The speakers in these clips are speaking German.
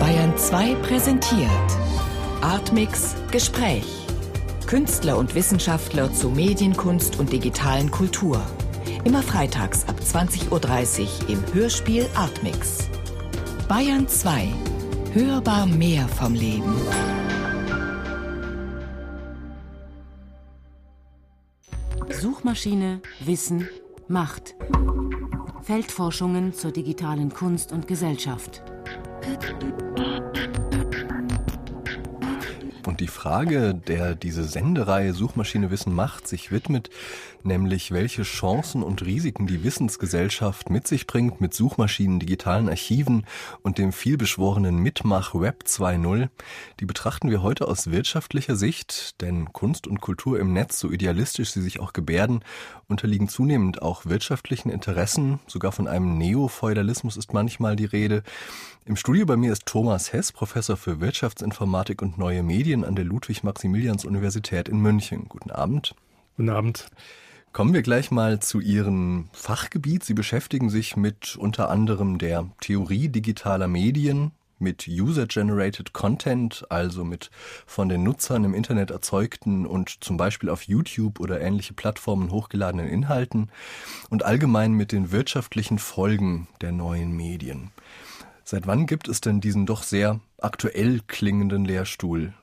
Bayern 2 präsentiert Artmix Gespräch. Künstler und Wissenschaftler zu Medienkunst und digitalen Kultur. Immer freitags ab 20.30 Uhr im Hörspiel Artmix. Bayern 2. Hörbar mehr vom Leben. Suchmaschine, Wissen, Macht. Feldforschungen zur digitalen Kunst und Gesellschaft. Und die Frage, der diese Sendereihe Suchmaschine Wissen macht, sich widmet, nämlich welche Chancen und Risiken die Wissensgesellschaft mit sich bringt mit Suchmaschinen, digitalen Archiven und dem vielbeschworenen Mitmach Web 2.0, die betrachten wir heute aus wirtschaftlicher Sicht, denn Kunst und Kultur im Netz, so idealistisch sie sich auch gebärden, unterliegen zunehmend auch wirtschaftlichen Interessen, sogar von einem Neofeudalismus ist manchmal die Rede. Im Studio bei mir ist Thomas Hess, Professor für Wirtschaftsinformatik und neue Medien an der Ludwig-Maximilians-Universität in München. Guten Abend. Guten Abend. Kommen wir gleich mal zu Ihrem Fachgebiet. Sie beschäftigen sich mit unter anderem der Theorie digitaler Medien, mit User-Generated Content, also mit von den Nutzern im Internet erzeugten und zum Beispiel auf YouTube oder ähnliche Plattformen hochgeladenen Inhalten und allgemein mit den wirtschaftlichen Folgen der neuen Medien. Seit wann gibt es denn diesen doch sehr aktuell klingenden Lehrstuhl?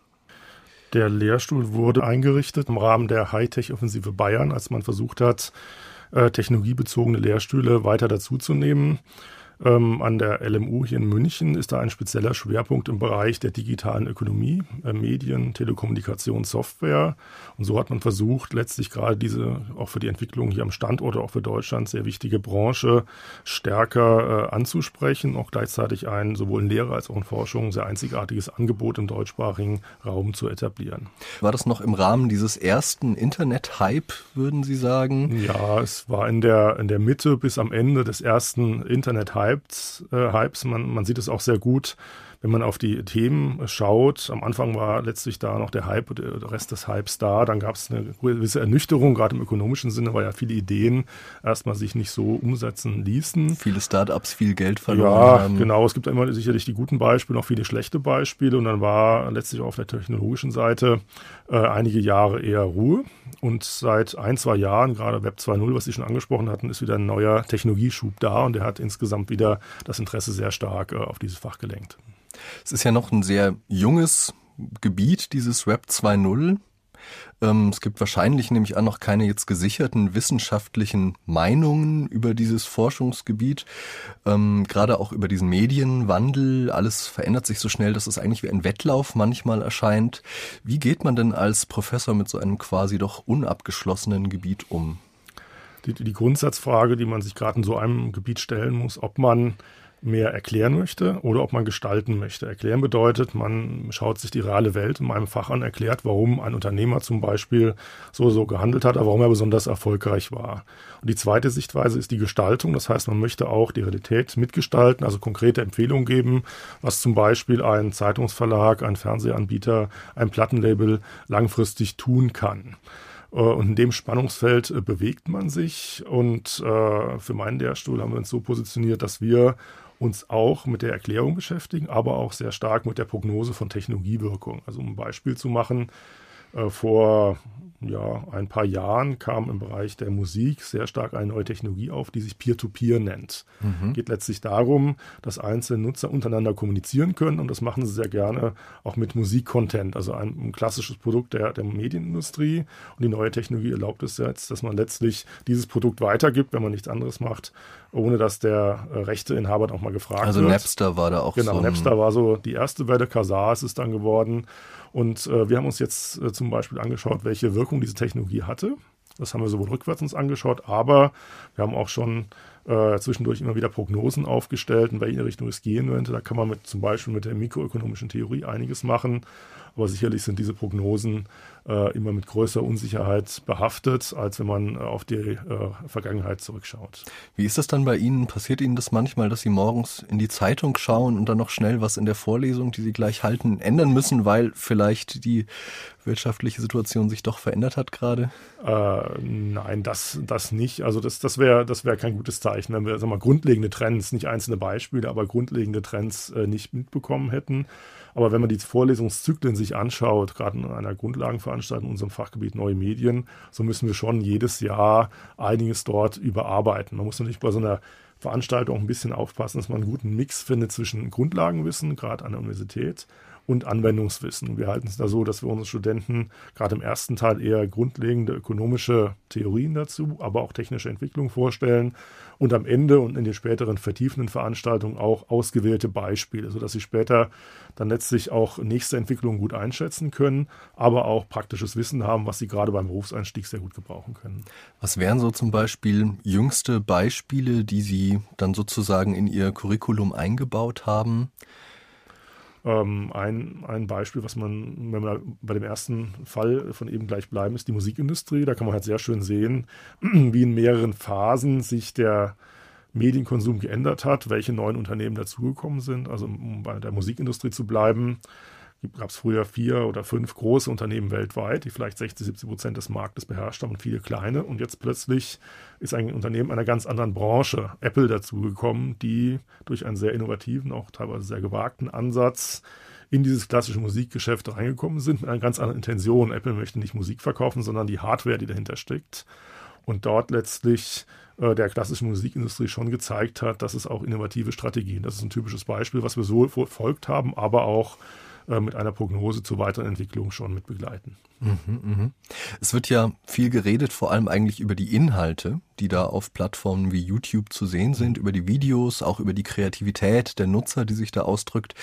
Der Lehrstuhl wurde eingerichtet im Rahmen der Hightech-Offensive Bayern, als man versucht hat, äh, technologiebezogene Lehrstühle weiter dazuzunehmen. Ähm, an der LMU hier in München ist da ein spezieller Schwerpunkt im Bereich der digitalen Ökonomie, äh, Medien, Telekommunikation, Software. Und so hat man versucht, letztlich gerade diese auch für die Entwicklung hier am Standort oder auch für Deutschland sehr wichtige Branche stärker äh, anzusprechen, auch gleichzeitig ein sowohl in Lehre als auch in Forschung sehr einzigartiges Angebot im deutschsprachigen Raum zu etablieren. War das noch im Rahmen dieses ersten Internet-Hype, würden Sie sagen? Ja, es war in der, in der Mitte bis am Ende des ersten Internet-Hypes Hypes. Äh, Hypes. Man, man sieht es auch sehr gut wenn man auf die Themen schaut, am Anfang war letztlich da noch der Hype, der Rest des Hypes da, dann gab es eine gewisse Ernüchterung, gerade im ökonomischen Sinne, weil ja viele Ideen erstmal sich nicht so umsetzen ließen. Viele Startups viel Geld verloren ja, haben. genau, es gibt immer sicherlich die guten Beispiele, auch viele schlechte Beispiele und dann war letztlich auch auf der technologischen Seite äh, einige Jahre eher Ruhe und seit ein, zwei Jahren, gerade Web 2.0, was Sie schon angesprochen hatten, ist wieder ein neuer Technologieschub da und der hat insgesamt wieder das Interesse sehr stark äh, auf dieses Fach gelenkt. Es ist ja noch ein sehr junges Gebiet, dieses Web 2.0. Ähm, es gibt wahrscheinlich nämlich auch noch keine jetzt gesicherten wissenschaftlichen Meinungen über dieses Forschungsgebiet, ähm, gerade auch über diesen Medienwandel. Alles verändert sich so schnell, dass es eigentlich wie ein Wettlauf manchmal erscheint. Wie geht man denn als Professor mit so einem quasi doch unabgeschlossenen Gebiet um? Die, die Grundsatzfrage, die man sich gerade in so einem Gebiet stellen muss, ob man mehr erklären möchte oder ob man gestalten möchte. Erklären bedeutet, man schaut sich die reale Welt in meinem Fach an, erklärt, warum ein Unternehmer zum Beispiel so so gehandelt hat, aber warum er besonders erfolgreich war. Und die zweite Sichtweise ist die Gestaltung. Das heißt, man möchte auch die Realität mitgestalten, also konkrete Empfehlungen geben, was zum Beispiel ein Zeitungsverlag, ein Fernsehanbieter, ein Plattenlabel langfristig tun kann. Äh, und in dem Spannungsfeld äh, bewegt man sich. Und äh, für meinen Lehrstuhl haben wir uns so positioniert, dass wir uns auch mit der Erklärung beschäftigen, aber auch sehr stark mit der Prognose von Technologiewirkung. Also um ein Beispiel zu machen, äh, vor ja, ein paar Jahren kam im Bereich der Musik sehr stark eine neue Technologie auf, die sich Peer-to-Peer -Peer nennt. Mhm. Geht letztlich darum, dass einzelne Nutzer untereinander kommunizieren können und das machen sie sehr gerne auch mit Musikcontent, also ein, ein klassisches Produkt der, der Medienindustrie. Und die neue Technologie erlaubt es jetzt, dass man letztlich dieses Produkt weitergibt, wenn man nichts anderes macht, ohne dass der äh, Rechteinhaber auch mal gefragt also wird. Also Napster war da auch genau, so. Genau, Napster war so die erste Welle, Kazaa ist es dann geworden. Und äh, wir haben uns jetzt äh, zum Beispiel angeschaut, welche Wirkung diese Technologie hatte. Das haben wir sowohl rückwärts uns angeschaut, aber wir haben auch schon äh, zwischendurch immer wieder Prognosen aufgestellt, in welche Richtung es gehen könnte. Da kann man mit, zum Beispiel mit der mikroökonomischen Theorie einiges machen. Aber sicherlich sind diese Prognosen äh, immer mit größerer Unsicherheit behaftet, als wenn man äh, auf die äh, Vergangenheit zurückschaut. Wie ist das dann bei Ihnen? Passiert Ihnen das manchmal, dass Sie morgens in die Zeitung schauen und dann noch schnell was in der Vorlesung, die Sie gleich halten, ändern müssen, weil vielleicht die wirtschaftliche Situation sich doch verändert hat gerade? Äh, nein, das, das nicht. Also das, das wäre das wär kein gutes Zeichen reichen, wenn wir sagen wir, grundlegende Trends, nicht einzelne Beispiele, aber grundlegende Trends äh, nicht mitbekommen hätten. Aber wenn man die Vorlesungszyklen sich anschaut, gerade in einer Grundlagenveranstaltung in unserem Fachgebiet Neue Medien, so müssen wir schon jedes Jahr einiges dort überarbeiten. Man muss natürlich bei so einer Veranstaltung auch ein bisschen aufpassen, dass man einen guten Mix findet zwischen Grundlagenwissen, gerade an der Universität, und Anwendungswissen. Wir halten es da so, dass wir unseren Studenten gerade im ersten Teil eher grundlegende ökonomische Theorien dazu, aber auch technische Entwicklung vorstellen und am Ende und in den späteren vertiefenden Veranstaltungen auch ausgewählte Beispiele, sodass sie später dann letztlich auch nächste Entwicklungen gut einschätzen können, aber auch praktisches Wissen haben, was sie gerade beim Berufseinstieg sehr gut gebrauchen können. Was wären so zum Beispiel jüngste Beispiele, die Sie dann sozusagen in Ihr Curriculum eingebaut haben? Ähm, ein, ein Beispiel, was man, wenn wir bei dem ersten Fall von eben gleich bleiben, ist die Musikindustrie. Da kann man halt sehr schön sehen, wie in mehreren Phasen sich der Medienkonsum geändert hat, welche neuen Unternehmen dazugekommen sind. Also um bei der Musikindustrie zu bleiben, gab es früher vier oder fünf große Unternehmen weltweit, die vielleicht 60, 70 Prozent des Marktes beherrscht haben und viele kleine. Und jetzt plötzlich ist ein Unternehmen einer ganz anderen Branche, Apple, dazugekommen, die durch einen sehr innovativen, auch teilweise sehr gewagten Ansatz in dieses klassische Musikgeschäft reingekommen sind mit einer ganz anderen Intention. Apple möchte nicht Musik verkaufen, sondern die Hardware, die dahinter steckt. Und dort letztlich äh, der klassischen Musikindustrie schon gezeigt hat, dass es auch innovative Strategien, das ist ein typisches Beispiel, was wir so verfolgt haben, aber auch mit einer Prognose zur weiteren Entwicklung schon mit begleiten. Mhm, mhm. Es wird ja viel geredet, vor allem eigentlich über die Inhalte, die da auf Plattformen wie YouTube zu sehen sind, über die Videos, auch über die Kreativität der Nutzer, die sich da ausdrückt.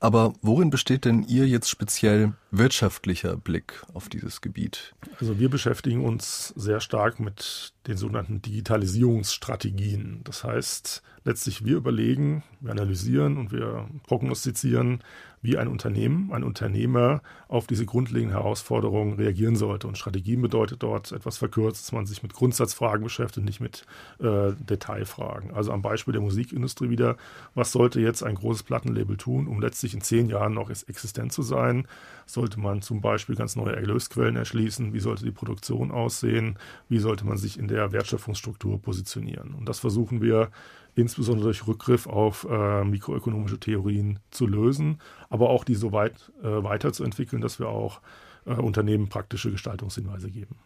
Aber worin besteht denn Ihr jetzt speziell wirtschaftlicher Blick auf dieses Gebiet? Also wir beschäftigen uns sehr stark mit den sogenannten Digitalisierungsstrategien. Das heißt, letztlich wir überlegen, wir analysieren und wir prognostizieren, wie ein Unternehmen, ein Unternehmer auf diese grundlegenden Herausforderungen reagieren sollte. Und Strategien bedeutet dort etwas verkürzt, dass man sich mit Grundsatzfragen beschäftigt, nicht mit äh, Detailfragen. Also am Beispiel der Musikindustrie wieder, was sollte jetzt ein großes Plattenlabel tun, um letztlich in zehn Jahren noch existent zu sein? Sollte man zum Beispiel ganz neue Erlösquellen erschließen? Wie sollte die Produktion aussehen? Wie sollte man sich in der Wertschöpfungsstruktur positionieren? Und das versuchen wir insbesondere durch Rückgriff auf äh, mikroökonomische Theorien zu lösen, aber auch die so weit äh, weiterzuentwickeln, dass wir auch äh, Unternehmen praktische Gestaltungshinweise geben.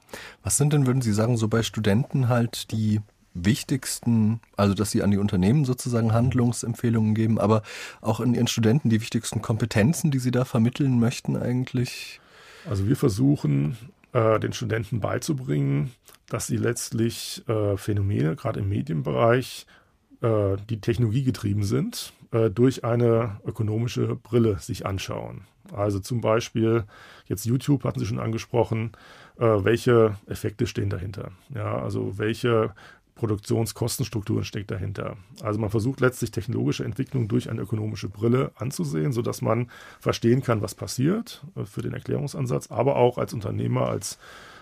Was sind denn, würden Sie sagen, so bei Studenten halt die wichtigsten, also dass sie an die Unternehmen sozusagen Handlungsempfehlungen geben, aber auch in ihren Studenten die wichtigsten Kompetenzen, die sie da vermitteln möchten eigentlich? Also wir versuchen äh, den Studenten beizubringen, dass sie letztlich äh, Phänomene, gerade im Medienbereich, äh, die technologiegetrieben sind, äh, durch eine ökonomische Brille sich anschauen. Also zum Beispiel, jetzt YouTube hatten Sie schon angesprochen, äh, welche Effekte stehen dahinter? Ja, also welche Produktionskostenstrukturen steckt dahinter. Also man versucht letztlich technologische Entwicklung durch eine ökonomische Brille anzusehen, sodass man verstehen kann, was passiert äh, für den Erklärungsansatz, aber auch als Unternehmer, als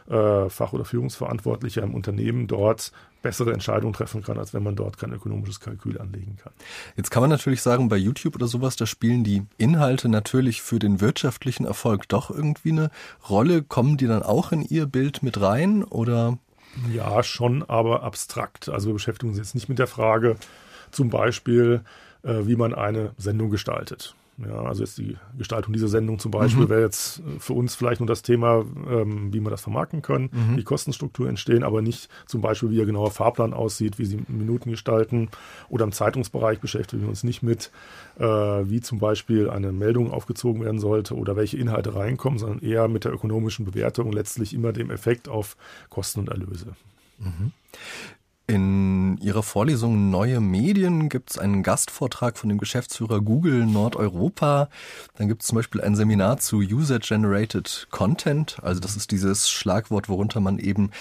äh, Fach- oder Führungsverantwortlicher im Unternehmen dort bessere Entscheidungen treffen kann, als wenn man dort kein ökonomisches Kalkül anlegen kann. Jetzt kann man natürlich sagen, bei YouTube oder sowas, da spielen die Inhalte natürlich für den wirtschaftlichen Erfolg doch irgendwie eine Rolle. Kommen die dann auch in Ihr Bild mit rein oder? Ja, schon, aber abstrakt. Also wir beschäftigen uns jetzt nicht mit der Frage, zum Beispiel, äh, wie man eine Sendung gestaltet. Ja, also jetzt die Gestaltung dieser Sendung zum Beispiel mhm. wäre jetzt äh, für uns vielleicht nur das Thema, ähm, wie man das vermarkten kann, mhm. wie Kostenstrukturen entstehen, aber nicht zum Beispiel, wie der genaue Fahrplan aussieht, wie sie Minuten gestalten oder im Zeitungsbereich beschäftigen wir uns nicht mit, äh, wie zum Beispiel eine Meldung aufgezogen werden sollte oder welche Inhalte reinkommen, sondern eher mit der ökonomischen Bewertung und letztlich immer dem Effekt auf Kosten und Erlöse. Mhm. In Ihrer Vorlesung Neue Medien gibt es einen Gastvortrag von dem Geschäftsführer Google Nordeuropa. Dann gibt es zum Beispiel ein Seminar zu User-Generated Content. Also das ist dieses Schlagwort, worunter man eben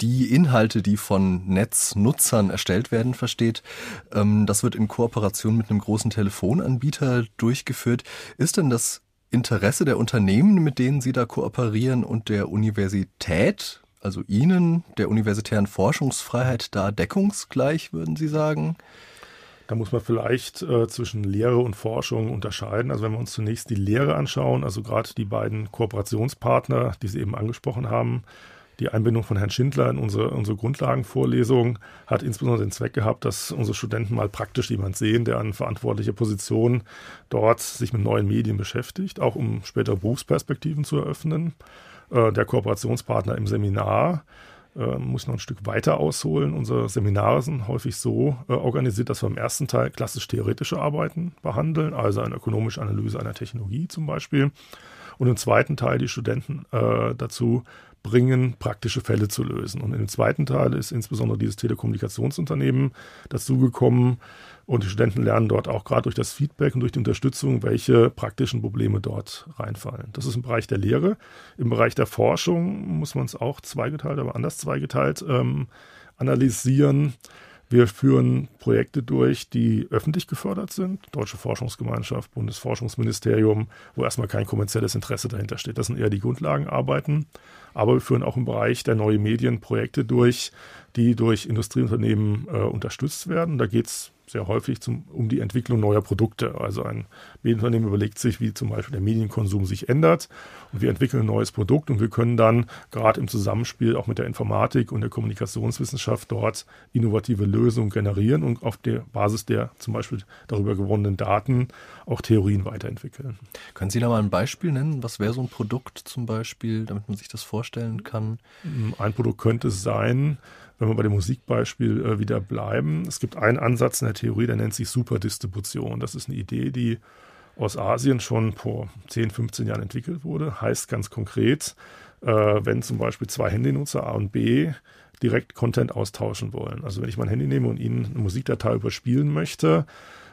die Inhalte, die von Netznutzern erstellt werden, versteht. Ähm, das wird in Kooperation mit einem großen Telefonanbieter durchgeführt. Ist denn das Interesse der Unternehmen, mit denen Sie da kooperieren und der Universität also Ihnen, der universitären Forschungsfreiheit, da deckungsgleich, würden Sie sagen? Da muss man vielleicht äh, zwischen Lehre und Forschung unterscheiden. Also wenn wir uns zunächst die Lehre anschauen, also gerade die beiden Kooperationspartner, die Sie eben angesprochen haben, Die Einbindung von Herrn Schindler in unsere, unsere Grundlagenvorlesung hat insbesondere den Zweck gehabt, dass unsere Studenten mal praktisch jemand sehen, der an verantwortlicher Position dort sich mit neuen Medien beschäftigt, auch um spätere Berufsperspektiven zu eröffnen. Äh, der Kooperationspartner im Seminar äh, muss noch ein Stück weiter ausholen. Unsere Seminare sind häufig so äh, organisiert, dass wir im ersten Teil klassisch theoretische Arbeiten behandeln, also eine ökonomische Analyse einer Technologie zum Beispiel. Und im zweiten Teil die Studenten äh, dazu bringen, praktische Fälle zu lösen. Und im zweiten Teil ist insbesondere dieses Telekommunikationsunternehmen dazugekommen, und die Studenten lernen dort auch gerade durch das Feedback und durch die Unterstützung, welche praktischen Probleme dort reinfallen. Das ist im Bereich der Lehre. Im Bereich der Forschung muss man es auch zweigeteilt, aber anders zweigeteilt ähm, analysieren. Wir führen Projekte durch, die öffentlich gefördert sind. Deutsche Forschungsgemeinschaft, Bundesforschungsministerium, wo erstmal kein kommerzielles Interesse dahinter steht. Das sind eher die Grundlagenarbeiten. Aber wir führen auch im Bereich der neuen Medien Projekte durch, die durch Industrieunternehmen äh, unterstützt werden. Da geht es sehr häufig zum, um die Entwicklung neuer Produkte. Also ein Medienunternehmen überlegt sich, wie zum Beispiel der Medienkonsum sich ändert und wir entwickeln ein neues Produkt und wir können dann gerade im Zusammenspiel auch mit der Informatik und der Kommunikationswissenschaft dort innovative Lösungen generieren und auf der Basis der zum Beispiel darüber gewonnenen Daten auch Theorien weiterentwickeln. Können Sie da mal ein Beispiel nennen? Was wäre so ein Produkt zum Beispiel, damit man sich das vorstellen kann? Ein Produkt könnte sein, wenn wir bei dem Musikbeispiel äh, wieder bleiben, es gibt einen Ansatz in der Theorie, der nennt sich Superdistribution. Das ist eine Idee, die aus Asien schon vor 10, 15 Jahren entwickelt wurde. Heißt ganz konkret, äh, wenn zum Beispiel zwei Handynutzer A und B direkt Content austauschen wollen. Also wenn ich mein Handy nehme und Ihnen eine Musikdatei überspielen möchte,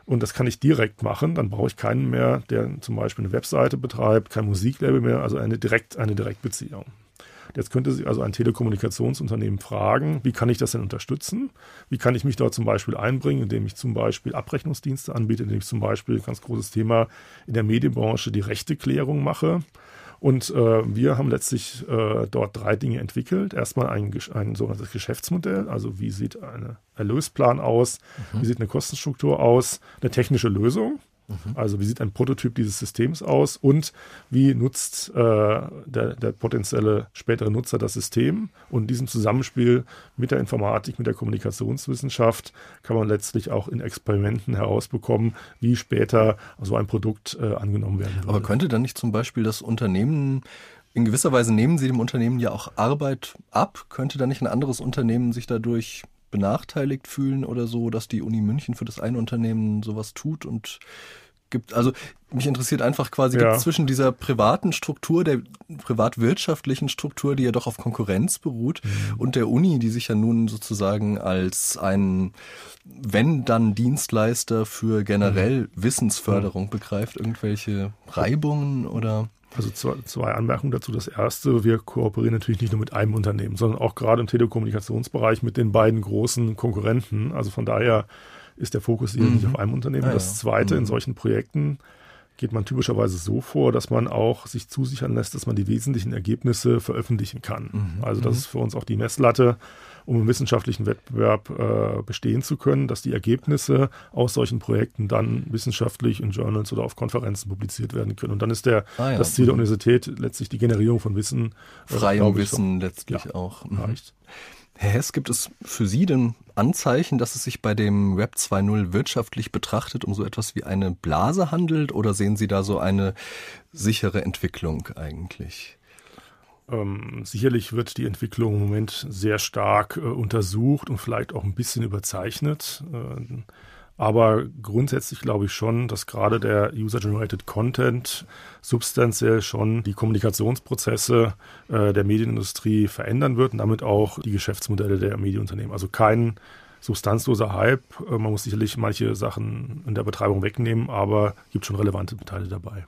und das kann ich direkt machen, dann brauche ich keinen mehr, der zum Beispiel eine Webseite betreibt, kein Musiklabel mehr, also eine direkt, eine Direktbeziehung. Jetzt könnte sich also ein Telekommunikationsunternehmen fragen, wie kann ich das denn unterstützen? Wie kann ich mich dort zum Beispiel einbringen, indem ich zum Beispiel Abrechnungsdienste anbiete, indem ich zum Beispiel, ganz großes Thema in der Medienbranche, die Rechteklärung mache. Und äh, wir haben letztlich äh, dort drei Dinge entwickelt. Erstmal ein, ein sogenanntes Geschäftsmodell, also wie sieht ein Erlösplan aus, mhm. wie sieht eine Kostenstruktur aus, eine technische Lösung, Mhm. Also wie sieht ein Prototyp dieses Systems aus und wie nutzt äh, der, der, potenzielle spätere Nutzer das System? Und in diesem Zusammenspiel mit der Informatik, mit der Kommunikationswissenschaft kann man letztlich auch in Experimenten herausbekommen, wie später so ein Produkt äh, angenommen werden würde. Aber könnte dann nicht zum Beispiel das Unternehmen in gewisser Weise nehmen Sie dem Unternehmen ja auch Arbeit ab. Könnte da nicht ein anderes Unternehmen sich dadurch benachteiligt fühlen oder so, dass die Uni München für das eine Unternehmen sowas tut und gibt, also mich interessiert einfach quasi, ja. gibt zwischen dieser privaten Struktur, der privatwirtschaftlichen Struktur, die ja doch auf Konkurrenz beruht, mhm. und der Uni, die sich ja nun sozusagen als ein, wenn dann Dienstleister für generell mhm. Wissensförderung begreift, irgendwelche Reibungen oder? Also zwei, zwei Anmerkungen dazu. Das erste, wir kooperieren natürlich nicht nur mit einem Unternehmen, sondern auch gerade im Telekommunikationsbereich mit den beiden großen Konkurrenten. Also von daher ist der Fokus hier mhm. nicht auf einem Unternehmen. Ah, das zweite, mhm. in solchen Projekten geht man typischerweise so vor, dass man auch sich zusichern lässt, dass man die wesentlichen Ergebnisse veröffentlichen kann. Mhm. Also das mhm. ist für uns auch die Messlatte, um im wissenschaftlichen Wettbewerb äh, bestehen zu können, dass die Ergebnisse aus solchen Projekten dann wissenschaftlich in Journals oder auf Konferenzen publiziert werden können. Und dann ist der, ah, ja. das Ziel der. Universität letztlich die Generierung von Wissen. Äh, Freiem Wissen letztlich ja, auch. Mhm. Reicht. Herr Hess, gibt es für Sie denn Anzeichen, dass es sich bei dem Web 2.0 wirtschaftlich betrachtet um so etwas wie eine Blase handelt oder sehen Sie da so eine sichere Entwicklung eigentlich? Ähm, sicherlich wird die Entwicklung im Moment sehr stark äh, untersucht und vielleicht auch ein bisschen überzeichnet. Äh, aber grundsätzlich glaube ich schon, dass gerade der User-Generated Content substanziell schon die Kommunikationsprozesse äh, der Medienindustrie verändern wird und damit auch die Geschäftsmodelle der Medienunternehmen. Also kein substanzloser Hype. Äh, man muss sicherlich manche Sachen in der Betreibung wegnehmen, aber gibt schon relevante Teile dabei.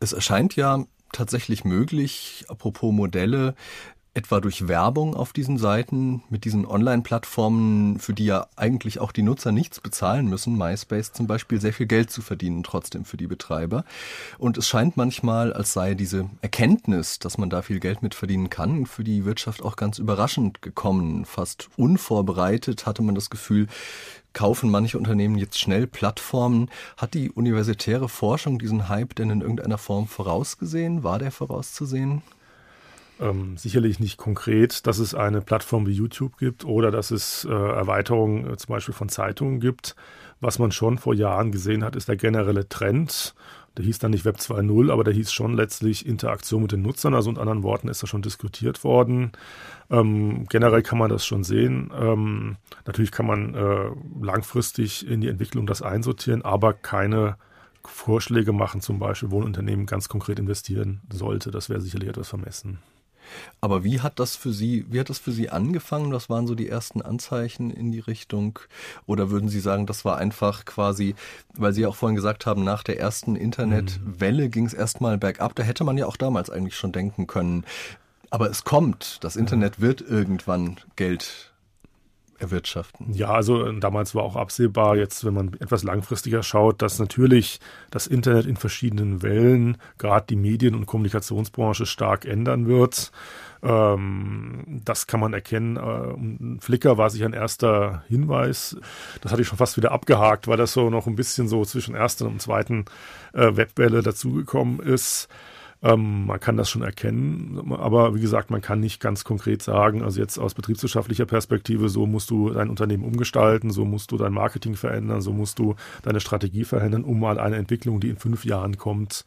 Es erscheint ja tatsächlich möglich, apropos Modelle, etwa durch Werbung auf diesen Seiten, mit diesen Online-Plattformen, für die ja eigentlich auch die Nutzer nichts bezahlen müssen, MySpace zum Beispiel, sehr viel Geld zu verdienen, trotzdem für die Betreiber. Und es scheint manchmal, als sei diese Erkenntnis, dass man da viel Geld mit verdienen kann, für die Wirtschaft auch ganz überraschend gekommen. Fast unvorbereitet hatte man das Gefühl, kaufen manche Unternehmen jetzt schnell Plattformen. Hat die universitäre Forschung diesen Hype denn in irgendeiner Form vorausgesehen? War der vorauszusehen? Ähm, sicherlich nicht konkret, dass es eine Plattform wie YouTube gibt oder dass es äh, Erweiterungen äh, zum Beispiel von Zeitungen gibt. Was man schon vor Jahren gesehen hat, ist der generelle Trend. Der hieß dann nicht Web 2.0, aber der hieß schon letztlich Interaktion mit den Nutzern. Also in anderen Worten ist da schon diskutiert worden. Ähm, generell kann man das schon sehen. Ähm, natürlich kann man äh, langfristig in die Entwicklung das einsortieren, aber keine Vorschläge machen, zum Beispiel, wo ein Unternehmen ganz konkret investieren sollte. Das wäre sicherlich etwas vermessen. Aber wie hat das für Sie, wie hat das für Sie angefangen? Was waren so die ersten Anzeichen in die Richtung? Oder würden Sie sagen, das war einfach quasi, weil Sie auch vorhin gesagt haben, nach der ersten Internetwelle mhm. ging es erstmal bergab. Da hätte man ja auch damals eigentlich schon denken können. Aber es kommt, das Internet wird irgendwann Geld erwirtschaften. Ja, also äh, damals war auch absehbar, jetzt wenn man etwas langfristiger schaut, dass natürlich das Internet in verschiedenen Wellen, gerade die Medien- und Kommunikationsbranche stark ändern wird. Ähm, das kann man erkennen. Äh, Flickr war sich ein erster Hinweis. Das hatte ich schon fast wieder abgehakt, weil das so noch ein bisschen so zwischen ersten und zweiten äh, Webwelle dazugekommen ist. Ähm, man kann das schon erkennen, aber wie gesagt, man kann nicht ganz konkret sagen, also jetzt aus betriebswirtschaftlicher Perspektive, so musst du dein Unternehmen umgestalten, so musst du dein Marketing verändern, so musst du deine Strategie verändern, um mal eine Entwicklung, die in fünf Jahren kommt,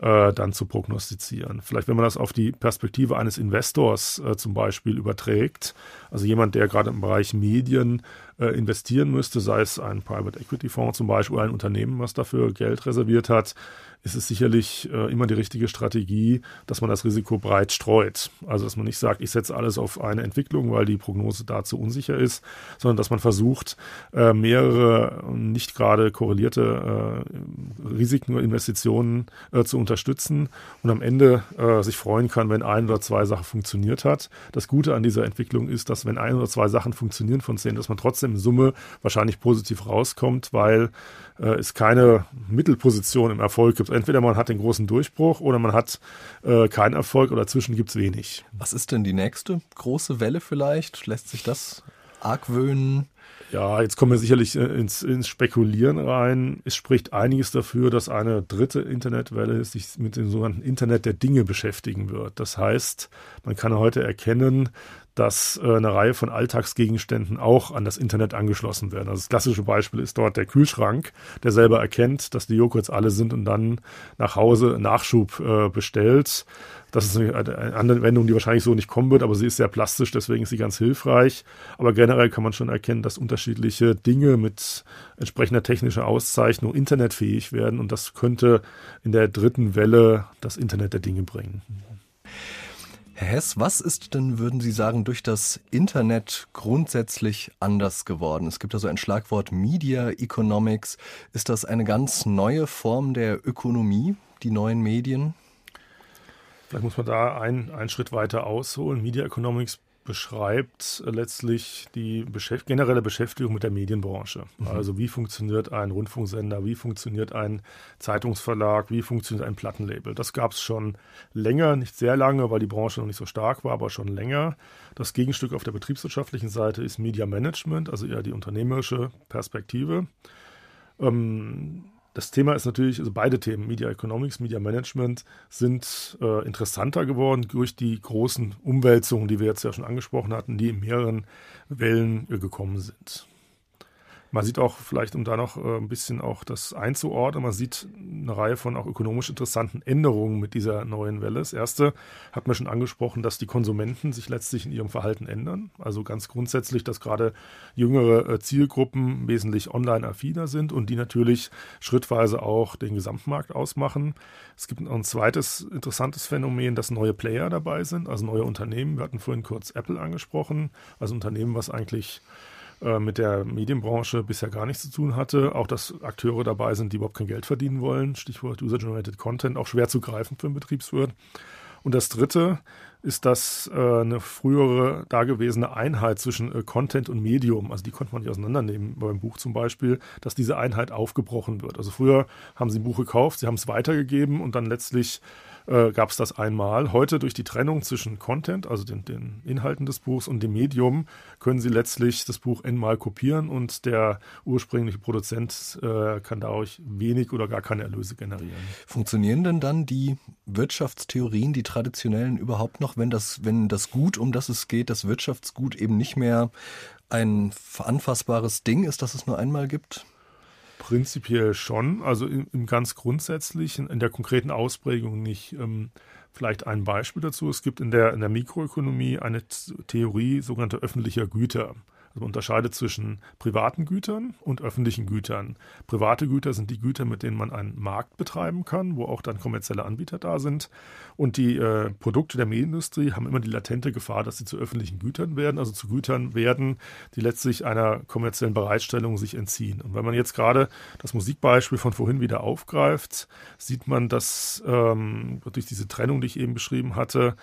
äh, dann zu prognostizieren. Vielleicht, wenn man das auf die Perspektive eines Investors äh, zum Beispiel überträgt, also jemand, der gerade im Bereich Medien äh, investieren müsste, sei es ein Private Equity Fonds zum Beispiel oder ein Unternehmen, was dafür Geld reserviert hat, ist es sicherlich äh, immer die richtige Strategie, dass man das Risiko breit streut. Also dass man nicht sagt, ich setze alles auf eine Entwicklung, weil die Prognose dazu unsicher ist, sondern dass man versucht, äh, mehrere nicht gerade korrelierte äh, Risiken oder Investitionen äh, zu unterstützen und am Ende äh, sich freuen kann, wenn ein oder zwei Sachen funktioniert hat. Das Gute an dieser Entwicklung ist, dass wenn ein oder zwei Sachen funktionieren von zehn, dass man trotzdem in Summe wahrscheinlich positiv rauskommt, weil äh, es keine Mittelposition im Erfolg gibt. Entweder man hat den großen Durchbruch oder man hat äh, keinen Erfolg oder dazwischen gibt es wenig. Was ist denn die nächste große Welle vielleicht? Lässt sich das argwöhnen? Ja, jetzt kommen wir sicherlich äh, ins, ins Spekulieren rein. Es spricht einiges dafür, dass eine dritte Internetwelle sich mit dem sogenannten Internet der Dinge beschäftigen wird. Das heißt, man kann heute erkennen, dass äh, eine Reihe von Alltagsgegenständen auch an das Internet angeschlossen werden. Also das klassische Beispiel ist dort der Kühlschrank, der selber erkennt, dass die Joghurts alle sind und dann nach Hause Nachschub äh, bestellt. Das ist eine, eine Anwendung, die wahrscheinlich so nicht kommen wird, aber sie ist sehr plastisch, deswegen ist sie ganz hilfreich. Aber generell kann man schon erkennen, dass unterschiedliche Dinge mit entsprechender technischer Auszeichnung internetfähig werden und das könnte in der dritten Welle das Internet der Dinge bringen. Herr Hess, was ist denn, würden Sie sagen, durch das Internet grundsätzlich anders geworden? Es gibt also ein Schlagwort Media Economics. Ist das eine ganz neue Form der Ökonomie, die neuen Medien? Vielleicht muss man da einen, einen Schritt weiter ausholen. Media Economics beschreibt letztlich die Beschäft generelle Beschäftigung mit der Medienbranche. Mhm. Also wie funktioniert ein Rundfunksender, wie funktioniert ein Zeitungsverlag, wie funktioniert ein Plattenlabel. Das gab es schon länger, nicht sehr lange, weil die Branche noch nicht so stark war, aber schon länger. Das Gegenstück auf der betriebswirtschaftlichen Seite ist Media Management, also eher die unternehmerische Perspektive. Ähm, das Thema ist natürlich, also beide Themen, Media Economics, Media Management, sind äh, interessanter geworden durch die großen Umwälzungen, die wir jetzt ja schon angesprochen hatten, die in mehreren Wellen äh, gekommen sind. Man sieht auch vielleicht, um da noch äh, ein bisschen auch das einzuordnen, man sieht eine Reihe von auch ökonomisch interessanten Änderungen mit dieser neuen Welle. Das erste hat man schon angesprochen, dass die Konsumenten sich letztlich in ihrem Verhalten ändern. Also ganz grundsätzlich, dass gerade jüngere äh, Zielgruppen wesentlich online-affiner sind und die natürlich schrittweise auch den Gesamtmarkt ausmachen. Es gibt noch ein zweites interessantes Phänomen, dass neue Player dabei sind, also neue Unternehmen. Wir hatten vorhin kurz Apple angesprochen, also Unternehmen, was eigentlich äh, mit der Medienbranche bisher gar nichts zu tun hatte. Auch dass Akteure dabei sind, die überhaupt kein Geld verdienen wollen. Stichwort User-Generated Content, auch schwer zu greifen für einen Betriebswirt. Und das Dritte ist, dass äh, eine frühere dagewesene Einheit zwischen äh, Content und Medium, also die konnte man nicht auseinandernehmen beim Buch zum Beispiel, dass diese Einheit aufgebrochen wird. Also früher haben sie ein Buch gekauft, sie haben es weitergegeben und dann letztlich äh, gab es das einmal. Heute durch die Trennung zwischen Content, also den, den, Inhalten des Buchs und dem Medium, können Sie letztlich das Buch n-mal kopieren und der ursprüngliche Produzent äh, kann dadurch wenig oder gar keine Erlöse generieren. Funktionieren denn dann die Wirtschaftstheorien, die traditionellen überhaupt noch, wenn das, wenn das Gut, um das es geht, das Wirtschaftsgut eben nicht mehr ein anfassbares Ding ist, das es nur einmal gibt? Prinzipiell schon, also im, im ganz grundsätzlichen, in der konkreten Ausprägung nicht. Ähm, vielleicht ein Beispiel dazu. Es gibt in der, in der Mikroökonomie eine Theorie sogenannter öffentlicher Güter. Also man unterscheidet zwischen privaten Gütern und öffentlichen Gütern. Private Güter sind die Güter, mit denen man einen Markt betreiben kann, wo auch dann kommerzielle Anbieter da sind. Und die äh, Produkte der Medienindustrie haben immer die latente Gefahr, dass sie zu öffentlichen Gütern werden, also zu Gütern werden, die letztlich einer kommerziellen Bereitstellung sich entziehen. Und wenn man jetzt gerade das Musikbeispiel von vorhin wieder aufgreift, sieht man, dass ähm, durch diese Trennung, die ich eben beschrieben hatte,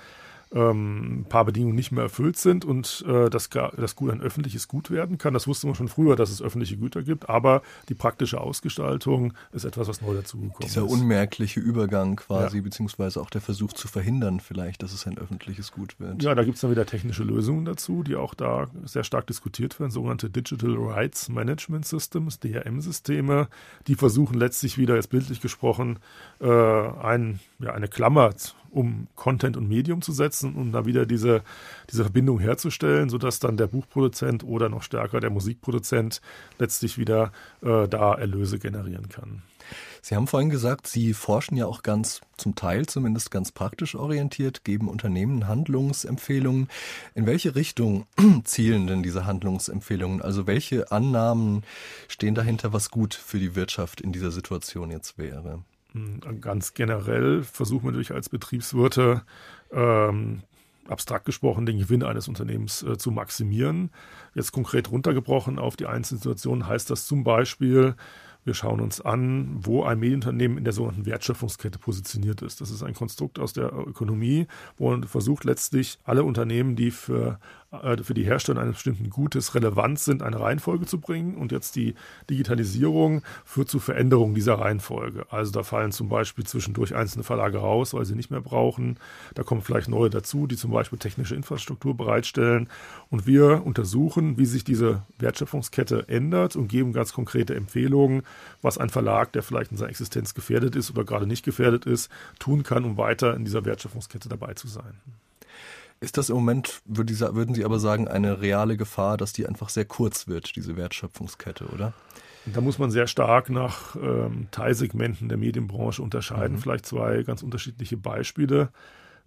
ähm, ein paar Bedingungen nicht mehr erfüllt sind und äh, das, das Gut ein öffentliches Gut werden kann. Das wusste man schon früher, dass es öffentliche Güter gibt, aber die praktische Ausgestaltung ist etwas, was neu dazugekommen ist. Dieser unmerkliche Übergang quasi, ja. beziehungsweise auch der Versuch zu verhindern vielleicht, dass es ein öffentliches Gut wird. Ja, da gibt es dann wieder technische Lösungen dazu, die auch da sehr stark diskutiert werden, sogenannte Digital Rights Management Systems, DRM-Systeme, die versuchen letztlich wieder, jetzt bildlich gesprochen, äh, ein, ja, eine Klammer um Content und Medium zu setzen, um da wieder diese, diese Verbindung herzustellen, sodass dann der Buchproduzent oder noch stärker der Musikproduzent letztlich wieder äh, da Erlöse generieren kann. Sie haben vorhin gesagt, Sie forschen ja auch ganz, zum Teil zumindest ganz praktisch orientiert, geben Unternehmen Handlungsempfehlungen. In welche Richtung zielen denn diese Handlungsempfehlungen? Also welche Annahmen stehen dahinter, was gut für die Wirtschaft in dieser Situation jetzt wäre? Hm, ganz generell versuchen wir natürlich als Betriebswirte ähm, abstrakt gesprochen den Gewinn eines Unternehmens äh, zu maximieren. Jetzt konkret runtergebrochen auf die einzelnen Situationen heißt das zum Beispiel, wir schauen uns an, wo ein Medienunternehmen in der sogenannten Wertschöpfungskette positioniert ist. Das ist ein Konstrukt aus der Ökonomie, wo man versucht letztlich alle Unternehmen, die für, äh, für die Herstellung eines bestimmten Gutes relevant sind, eine Reihenfolge zu bringen. Und jetzt die Digitalisierung führt zu Veränderungen dieser Reihenfolge. Also da fallen zum Beispiel zwischendurch einzelne Verlage raus, weil sie nicht mehr brauchen. Da kommen vielleicht neue dazu, die zum Beispiel technische Infrastruktur bereitstellen. Und wir untersuchen, wie sich diese Wertschöpfungskette ändert und geben ganz konkrete Empfehlungen, was ein Verlag, der vielleicht in seiner Existenz gefährdet ist oder gerade nicht gefährdet ist, tun kann, um weiter in dieser Wertschöpfungskette dabei zu sein. Ist das im Moment, würden Sie aber sagen, eine reale Gefahr, dass die einfach sehr kurz wird, diese Wertschöpfungskette, oder? Da muss man sehr stark nach ähm, Teilsegmenten der Medienbranche unterscheiden. Mhm. Vielleicht zwei ganz unterschiedliche Beispiele.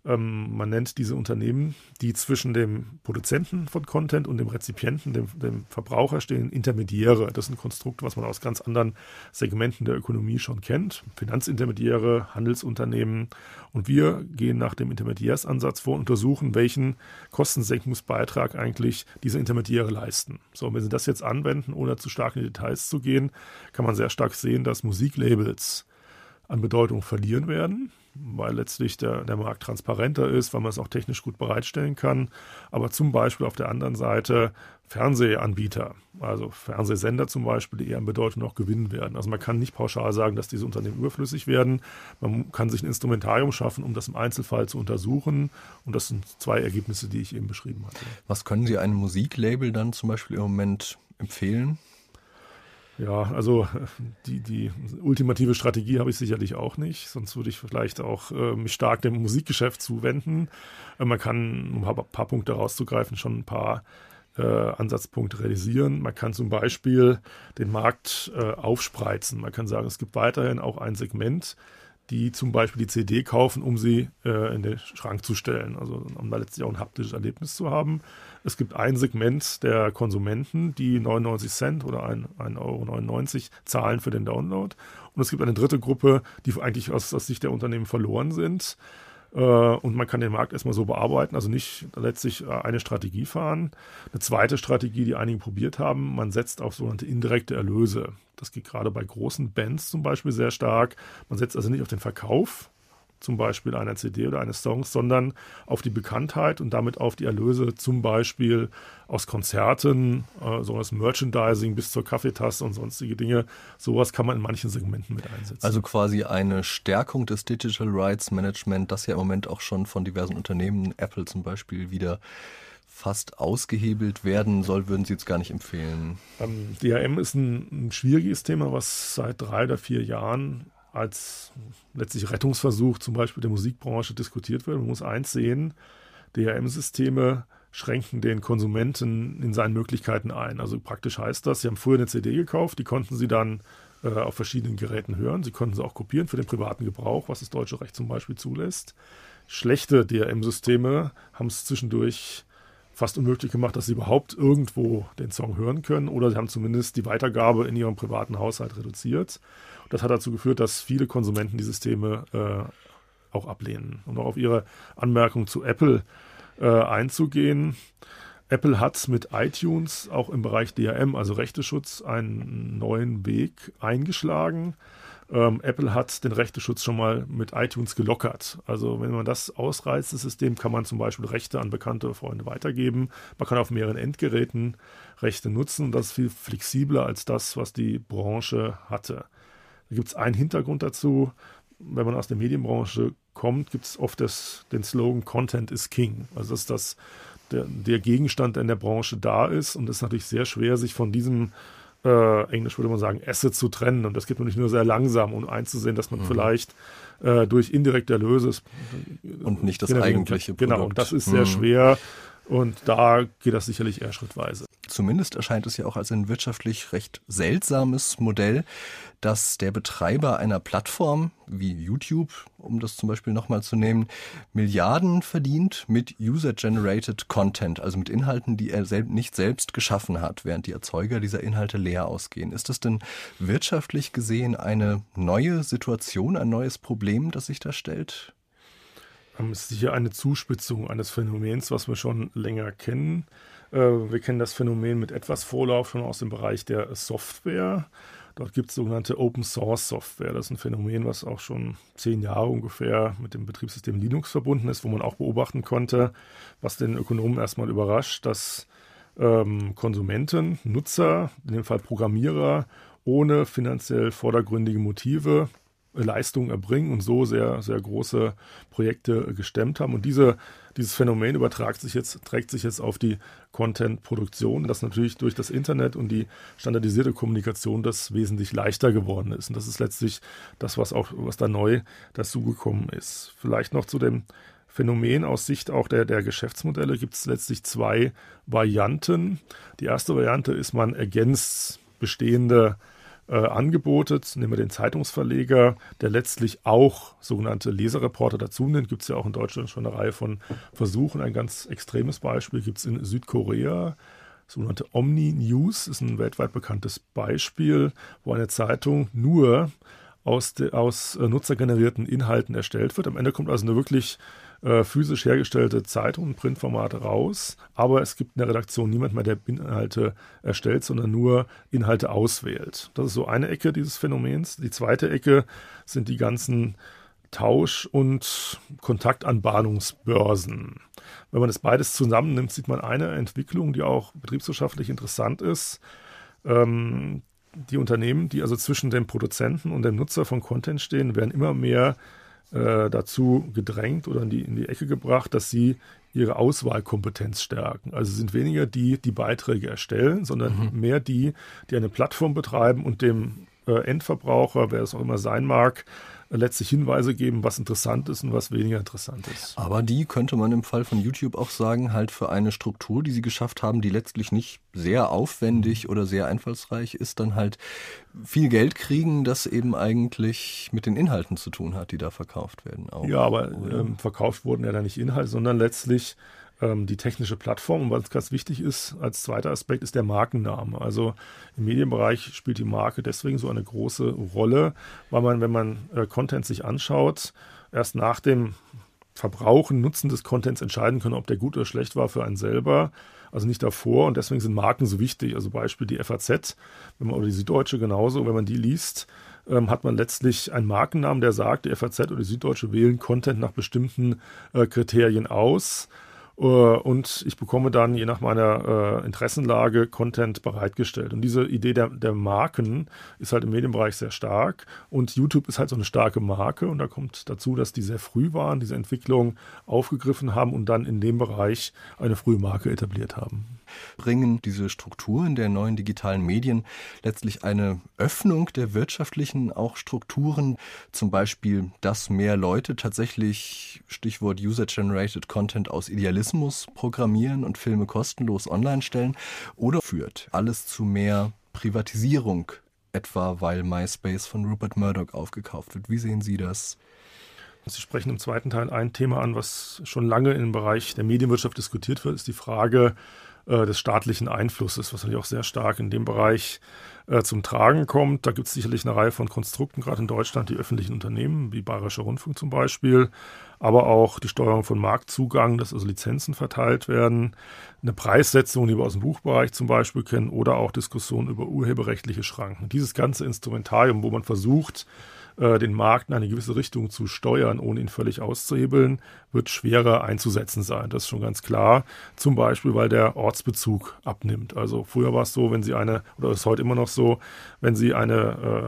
Ähm, man nennt diese Unternehmen, die zwischen dem Produzenten von Content und dem Rezipienten, dem, dem, Verbraucher stehen, Intermediäre. Das ist ein Konstrukt, was man aus ganz anderen Segmenten der Ökonomie schon kennt. Finanzintermediäre, Handelsunternehmen. Und wir gehen nach dem Intermediärsansatz vor und untersuchen, welchen Kostensenkungsbeitrag eigentlich diese Intermediäre leisten. So, wenn Sie das jetzt anwenden, ohne zu stark in die Details zu gehen, kann man sehr stark sehen, dass Musiklabels an Bedeutung verlieren werden weil letztlich der, der Markt transparenter ist, weil man es auch technisch gut bereitstellen kann. Aber zum Beispiel auf der anderen Seite Fernsehanbieter, also Fernsehsender zum Beispiel, die eher an Bedeutung noch gewinnen werden. Also man kann nicht pauschal sagen, dass diese Unternehmen überflüssig werden. Man kann sich ein Instrumentarium schaffen, um das im Einzelfall zu untersuchen. Und das sind zwei Ergebnisse, die ich eben beschrieben hatte. Was können Sie einem Musiklabel dann zum Beispiel im Moment empfehlen? Ja, also die, die ultimative Strategie habe ich sicherlich auch nicht, sonst würde ich vielleicht auch äh, mich stark dem Musikgeschäft zuwenden. Äh, man kann, um ein paar, Punkte rauszugreifen, schon ein paar äh, Ansatzpunkte realisieren. Man kann zum Beispiel den Markt äh, aufspreizen. Man kann sagen, es gibt weiterhin auch ein Segment, die zum Beispiel die CD kaufen, um sie äh, in den Schrank zu stellen. Also um da letztlich auch ein haptisches Erlebnis zu haben. Es gibt ein Segment der Konsumenten, die 99 Cent oder 1,99 Euro zahlen für den Download. Und es gibt eine dritte Gruppe, die eigentlich aus, aus Sicht der Unternehmen verloren sind. Äh, und man kann den Markt erstmal so bearbeiten, also nicht letztlich äh, eine Strategie fahren. Eine zweite Strategie, die einige probiert haben, man setzt auf sogenannte indirekte Erlöse. Das geht gerade bei großen Bands zum Beispiel sehr stark. Man setzt also nicht auf den Verkauf zum Beispiel einer CD oder eines Songs, sondern auf die Bekanntheit und damit auf die Erlöse zum Beispiel aus Konzerten, äh, so das Merchandising bis zur Kaffeetasse und sonstige Dinge. Sowas kann man in manchen Segmenten mit einsetzen. Also quasi eine Stärkung des Digital Rights Management, das ja im Moment auch schon von diversen Unternehmen, Apple zum Beispiel, wieder fast ausgehebelt werden soll, würden Sie jetzt gar nicht empfehlen? Ähm, DRM ist ein, ein schwieriges Thema, was seit drei oder vier Jahren als letztlich Rettungsversuch zum Beispiel der Musikbranche diskutiert wird. Man muss eins sehen, DRM-Systeme schränken den Konsumenten in seinen Möglichkeiten ein. Also praktisch heißt das, Sie haben früher eine CD gekauft, die konnten Sie dann äh, auf verschiedenen Geräten hören. Sie konnten sie auch kopieren für den privaten Gebrauch, was das deutsche Recht zum Beispiel zulässt. Schlechte DRM-Systeme haben es zwischendurch fast unmöglich gemacht, dass sie überhaupt irgendwo den Song hören können oder sie haben zumindest die Weitergabe in ihrem privaten Haushalt reduziert. Das hat dazu geführt, dass viele Konsumenten die Systeme äh, auch ablehnen. Um noch auf Ihre Anmerkung zu Apple äh, einzugehen. Apple hat mit iTunes auch im Bereich DRM, also Rechteschutz, einen neuen Weg eingeschlagen. Ähm, Apple hat den Rechteschutz schon mal mit iTunes gelockert. Also wenn man das ausreizt, das System, kann man zum Beispiel Rechte an bekannte Freunde weitergeben. Man kann auf mehreren Endgeräten Rechte nutzen. Das ist viel flexibler als das, was die Branche hatte. Da gibt es einen Hintergrund dazu. Wenn man aus der Medienbranche kommt, gibt es oft das, den Slogan Content is King. Also das ist das, der, der Gegenstand, der in der Branche da ist. Und es ist natürlich sehr schwer, sich von diesem äh, Englisch würde man sagen, Asset zu trennen. Und das geht natürlich nur sehr langsam, um einzusehen, dass man mhm. vielleicht äh, durch indirekte Erlöse und nicht das eigentliche Produkt. Genau, und das ist sehr mhm. schwer. Und da geht das sicherlich eher schrittweise. Zumindest erscheint es ja auch als ein wirtschaftlich recht seltsames Modell, dass der Betreiber einer Plattform wie YouTube, um das zum Beispiel nochmal zu nehmen, Milliarden verdient mit User-Generated Content, also mit Inhalten, die er sel nicht selbst geschaffen hat, während die Erzeuger dieser Inhalte leer ausgehen. Ist das denn wirtschaftlich gesehen eine neue Situation, ein neues Problem, das sich da stellt? Es ist sicher eine Zuspitzung eines Phänomens, was wir schon länger kennen. Äh, wir kennen das Phänomen mit etwas Vorlauf schon aus dem Bereich der Software. Dort gibt es sogenannte Open Source Software. Das ist ein Phänomen, was auch schon zehn Jahre ungefähr mit dem Betriebssystem Linux verbunden ist, wo man auch beobachten konnte, was den Ökonomen erstmal überrascht, dass ähm, Konsumenten, Nutzer, in dem Fall Programmierer, ohne finanziell vordergründige Motive Leistungen erbringen und so sehr, sehr große Projekte gestemmt haben. Und diese, dieses Phänomen übertragt sich jetzt, trägt sich jetzt auf die Content-Produktion, das natürlich durch das Internet und die standardisierte Kommunikation das wesentlich leichter geworden ist. Und das ist letztlich das, was auch, was da neu dazugekommen ist. Vielleicht noch zu dem Phänomen aus Sicht auch der, der Geschäftsmodelle gibt es letztlich zwei Varianten. Die erste Variante ist, man ergänzt bestehende äh, Angebote. Nehmen wir den Zeitungsverleger, der letztlich auch sogenannte Leserreporter dazu nimmt. Gibt es ja auch in Deutschland schon eine Reihe von Versuchen. Ein ganz extremes Beispiel gibt es in Südkorea. Sogenannte Omni News ist ein weltweit bekanntes Beispiel, wo eine Zeitung nur aus, de, aus äh, nutzergenerierten Inhalten erstellt wird. Am Ende kommt also eine wirklich äh, physisch hergestellte Zeitung, Printformate raus, aber es gibt in der Redaktion niemand mehr, der Inhalte erstellt, sondern nur Inhalte auswählt. Das ist so eine Ecke dieses Phänomens. Die zweite Ecke sind die ganzen Tausch- und Kontaktanbahnungsbörsen. Wenn man das beides zusammennimmt, sieht man eine Entwicklung, die auch betriebswirtschaftlich interessant ist. Ähm, die Unternehmen, die also zwischen dem Produzenten und dem Nutzer von Content stehen, werden immer mehr äh, dazu gedrängt oder in die, in die Ecke gebracht, dass sie ihre Auswahlkompetenz stärken. Also sind weniger die, die Beiträge erstellen, sondern mhm. mehr die, die eine Plattform betreiben und dem äh, Endverbraucher, wer es auch immer sein mag, letztlich Hinweise geben, was interessant ist und was weniger interessant ist. Aber die könnte man im Fall von YouTube auch sagen, halt für eine Struktur, die sie geschafft haben, die letztlich nicht sehr aufwendig oder sehr einfallsreich ist, dann halt viel Geld kriegen, das eben eigentlich mit den Inhalten zu tun hat, die da verkauft werden. Auch, ja, aber ähm, verkauft wurden ja da nicht Inhalte, sondern letztlich ähm, die technische Plattform. Und was ganz wichtig ist, als zweiter Aspekt, ist der Markenname. Also im Medienbereich spielt die Marke deswegen so eine große Rolle, weil man, wenn man äh, Content sich anschaut, erst nach dem Verbrauchen, Nutzen des Contents entscheiden können, ob der gut oder schlecht war für einen selber. Also nicht davor und deswegen sind Marken so wichtig. Also Beispiel die FAZ, wenn man, oder die Süddeutsche genauso, wenn man die liest, ähm, hat man letztlich einen Markennamen, der sagt, die FAZ oder die Süddeutsche wählen Content nach bestimmten äh, Kriterien aus. Äh, und ich bekomme dann je nach meiner äh, Interessenlage Content bereitgestellt. Und diese Idee der, der Marken ist halt im Medienbereich sehr stark. Und YouTube ist halt so eine starke Marke. Und da kommt dazu, dass die sehr früh waren, diese Entwicklung aufgegriffen haben und dann in dem Bereich eine frühe Marke etabliert haben bringen diese Strukturen der neuen digitalen Medien letztlich eine Öffnung der wirtschaftlichen auch Strukturen, zum Beispiel, dass mehr Leute tatsächlich, Stichwort User-Generated Content aus Idealismus programmieren und Filme kostenlos online stellen, oder führt alles zu mehr Privatisierung, etwa weil MySpace von Rupert Murdoch aufgekauft wird. Wie sehen Sie das? Sie sprechen im zweiten Teil ein Thema an, was schon lange im Bereich der Medienwirtschaft diskutiert wird, ist die Frage, äh, des staatlichen Einflusses, was natürlich auch sehr stark in dem Bereich äh, zum Tragen kommt. Da gibt es sicherlich eine Reihe von Konstrukten, gerade in Deutschland, die öffentlichen Unternehmen, wie Bayerischer Rundfunk zum Beispiel, aber auch die Steuerung von Marktzugang, dass also Lizenzen verteilt werden, eine Preissetzung, die wir aus dem Buchbereich zum Beispiel kennen, oder auch Diskussionen über urheberrechtliche Schranken. Dieses ganze Instrumentarium, wo man versucht, äh, den Markt in eine gewisse Richtung zu steuern, ohne ihn völlig auszuhebeln, wird schwerer einzusetzen sein. Das ist schon ganz klar. Zum Beispiel, weil der Ortsbezug abnimmt. Also früher war es so, wenn Sie eine, oder ist heute immer noch so, wenn Sie eine,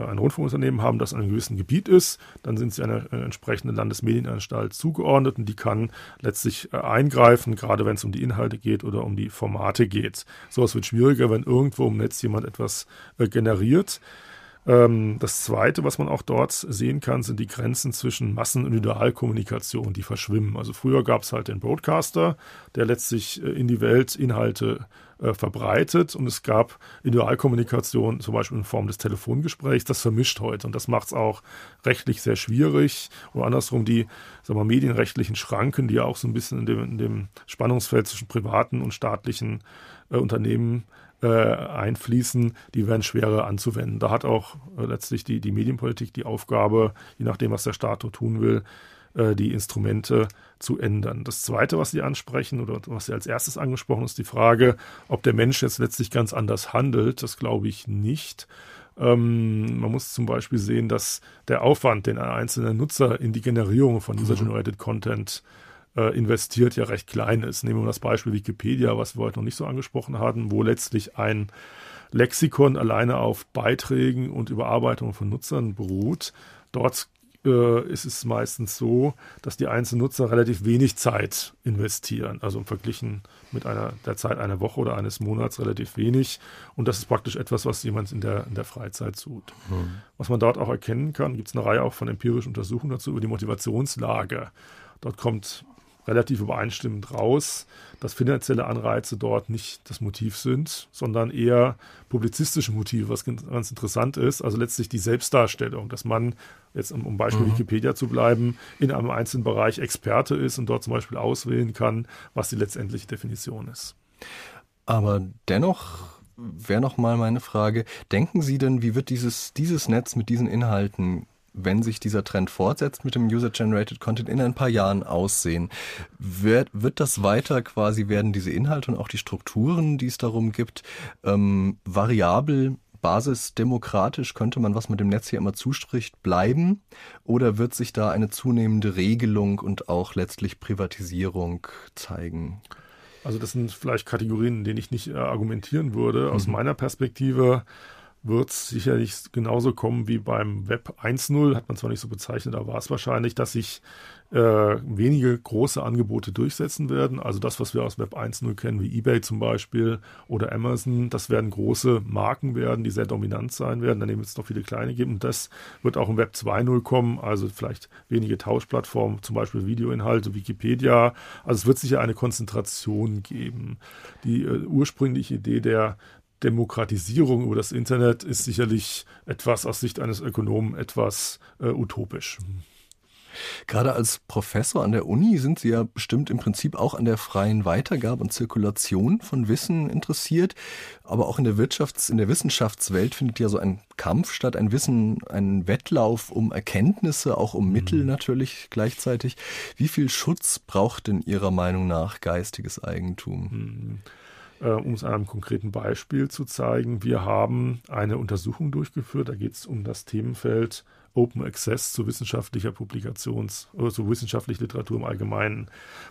äh, ein Rundfunkunternehmen haben, das in einem gewissen Gebiet ist, dann sind Sie einer äh, entsprechenden Landesmedienanstalt zugeordnet und die kann letztlich äh, eingreifen, gerade wenn es um die Inhalte geht oder um die Formate geht. Sowas wird schwieriger, wenn irgendwo im Netz jemand etwas äh, generiert. Ähm, das Zweite, was man auch dort sehen kann, sind die Grenzen zwischen Massen- und Individualkommunikation, die verschwimmen. Also früher gab es halt den Broadcaster, der letztlich äh, in die Welt Inhalte äh, verbreitet und es gab Individualkommunikation zum Beispiel in Form des Telefongesprächs. Das vermischt heute und das macht es auch rechtlich sehr schwierig. Und andersrum die sagen wir, medienrechtlichen Schranken, die ja auch so ein bisschen in dem, in dem Spannungsfeld zwischen privaten und staatlichen äh, Unternehmen äh, einfließen, die werden schwerer anzuwenden. Da hat auch äh, letztlich die, die Medienpolitik die Aufgabe, je nachdem, was der Staat tun will, äh, die Instrumente zu ändern. Das Zweite, was Sie ansprechen oder was Sie als erstes angesprochen haben, ist die Frage, ob der Mensch jetzt letztlich ganz anders handelt. Das glaube ich nicht. Ähm, man muss zum Beispiel sehen, dass der Aufwand, den ein einzelner Nutzer in die Generierung von User-Generated Content äh, investiert, ja recht klein ist. Nehmen wir das Beispiel Wikipedia, was wir heute noch nicht so angesprochen hatten, wo letztlich ein Lexikon alleine auf Beiträgen und Überarbeitung von Nutzern beruht. Dort äh, ist es meistens so, dass die einzelnen Nutzer relativ wenig Zeit investieren. Also verglichen mit einer, der Zeit einer Woche oder eines Monats relativ wenig. Und das ist praktisch etwas, was jemand in der, in der Freizeit tut. Mhm. Was man dort auch erkennen kann, gibt es eine Reihe auch von empirischen Untersuchungen dazu über die Motivationslage. Dort kommt relativ übereinstimmend raus, dass finanzielle Anreize dort nicht das Motiv sind, sondern eher publizistische Motive, was ganz interessant ist. Also letztlich die Selbstdarstellung, dass man jetzt um, Beispiel mhm. Wikipedia zu bleiben, in einem einzelnen Bereich Experte ist und dort zum Beispiel auswählen kann, was die letztendliche Definition ist. Aber dennoch wäre noch mal meine Frage, denken Sie denn, wie wird dieses, dieses Netz mit diesen Inhalten wenn sich dieser Trend fortsetzt mit dem User-Generated Content in ein paar Jahren aussehen? Wird, wird das weiter quasi, werden diese Inhalte und auch die Strukturen, die es darum gibt, ähm, variabel basisdemokratisch könnte man, was man dem Netz hier immer zuspricht, bleiben? Oder wird sich da eine zunehmende Regelung und auch letztlich Privatisierung zeigen? Also das sind vielleicht Kategorien, in denen ich nicht äh, argumentieren würde. Aus mhm. meiner Perspektive wird es sicherlich genauso kommen wie beim Web 1.0, hat man zwar nicht so bezeichnet, aber war es wahrscheinlich, dass sich äh, wenige große Angebote durchsetzen werden. Also das, was wir aus Web 1.0 kennen, wie eBay zum Beispiel oder Amazon, das werden große Marken werden, die sehr dominant sein werden. Daneben wird es noch viele kleine geben. Und das wird auch im Web 2.0 kommen, also vielleicht wenige Tauschplattformen, zum Beispiel Videoinhalte, Wikipedia. Also es wird sicher eine Konzentration geben. Die äh, ursprüngliche Idee der Demokratisierung über das Internet ist sicherlich etwas aus Sicht eines Ökonomen etwas äh, utopisch. Gerade als Professor an der Uni sind Sie ja bestimmt im Prinzip auch an der freien Weitergabe und Zirkulation von Wissen interessiert. Aber auch in der Wirtschafts-, in der Wissenschaftswelt findet ja so ein Kampf statt, ein Wissen, ein Wettlauf um Erkenntnisse, auch um Mittel mhm. natürlich gleichzeitig. Wie viel Schutz braucht in Ihrer Meinung nach geistiges Eigentum? Äh, um es einem konkreten Beispiel zu zeigen, wir haben eine Untersuchung durchgeführt, da geht es um das Themenfeld Open Access zu wissenschaftlicher Publikations- oder zu wissenschaftlicher Literatur im Allgemeinen.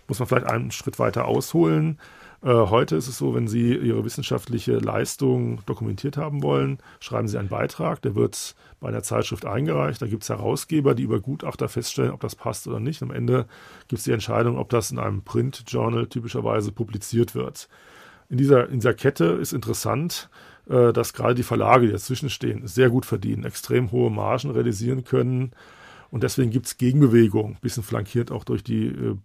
Muss man vielleicht einen Schritt weiter ausholen. Äh, heute ist es so, wenn Sie Ihre wissenschaftliche Leistung dokumentiert haben wollen, schreiben Sie einen Beitrag, der wird bei einer Zeitschrift eingereicht. Da gibt es Herausgeber, die über Gutachter feststellen, ob das passt oder nicht. Am Ende gibt es die Entscheidung, ob das in einem Print-Journal typischerweise publiziert wird. In dieser, in dieser Kette ist interessant, äh, dass gerade die Verlage, die dazwischen stehen, sehr gut verdienen, extrem hohe Margen realisieren können und deswegen gibt es Gegenbewegung, bisschen flankiert auch durch die äh,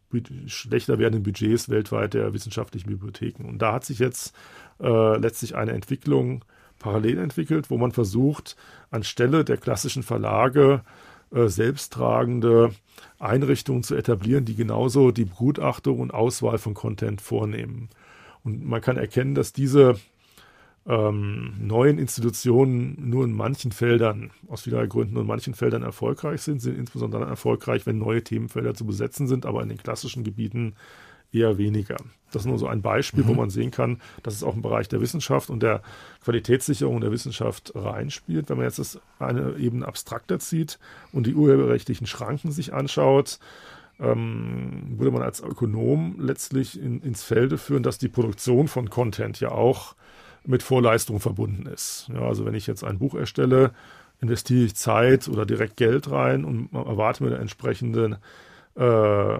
schlechter werdenden Budgets weltweit der wissenschaftlichen Bibliotheken. Und da hat sich jetzt äh, letztlich eine Entwicklung parallel entwickelt, wo man versucht, anstelle der klassischen Verlage äh, selbsttragende Einrichtungen zu etablieren, die genauso die Begutachtung und Auswahl von Content vornehmen. Und man kann erkennen, dass diese ähm, neuen Institutionen nur in manchen Feldern, aus vielerlei Gründen nur in manchen Feldern erfolgreich sind, sind insbesondere dann erfolgreich, wenn neue Themenfelder zu besetzen sind, aber in den klassischen Gebieten eher weniger. Das ist nur so ein Beispiel, mhm. wo man sehen kann, dass es auch im Bereich der Wissenschaft und der Qualitätssicherung der Wissenschaft reinspielt. Wenn man jetzt das eine Ebene abstrakter zieht und die urheberrechtlichen Schranken sich anschaut, ähm, würde man als Ökonom letztlich in, ins Felde führen, dass die Produktion von Content ja auch mit Vorleistung verbunden ist. Ja, also wenn ich jetzt ein Buch erstelle, investiere ich Zeit oder direkt Geld rein und erwarte mir den entsprechenden äh,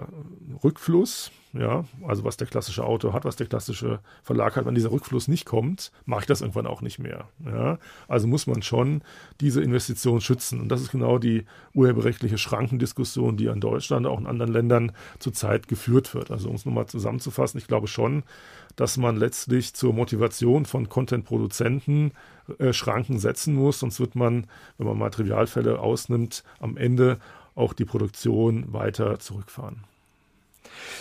Rückfluss. Ja, also was der klassische Autor hat, was der klassische Verlag hat, wenn dieser Rückfluss nicht kommt, mache ich das irgendwann auch nicht mehr. Ja, also muss man schon diese Investition schützen. Und das ist genau die urheberrechtliche Schrankendiskussion, die in Deutschland, auch in anderen Ländern zurzeit geführt wird. Also um es nochmal zusammenzufassen, ich glaube schon, dass man letztlich zur Motivation von Content-Produzenten äh, Schranken setzen muss, sonst wird man, wenn man mal Trivialfälle ausnimmt, am Ende auch die Produktion weiter zurückfahren.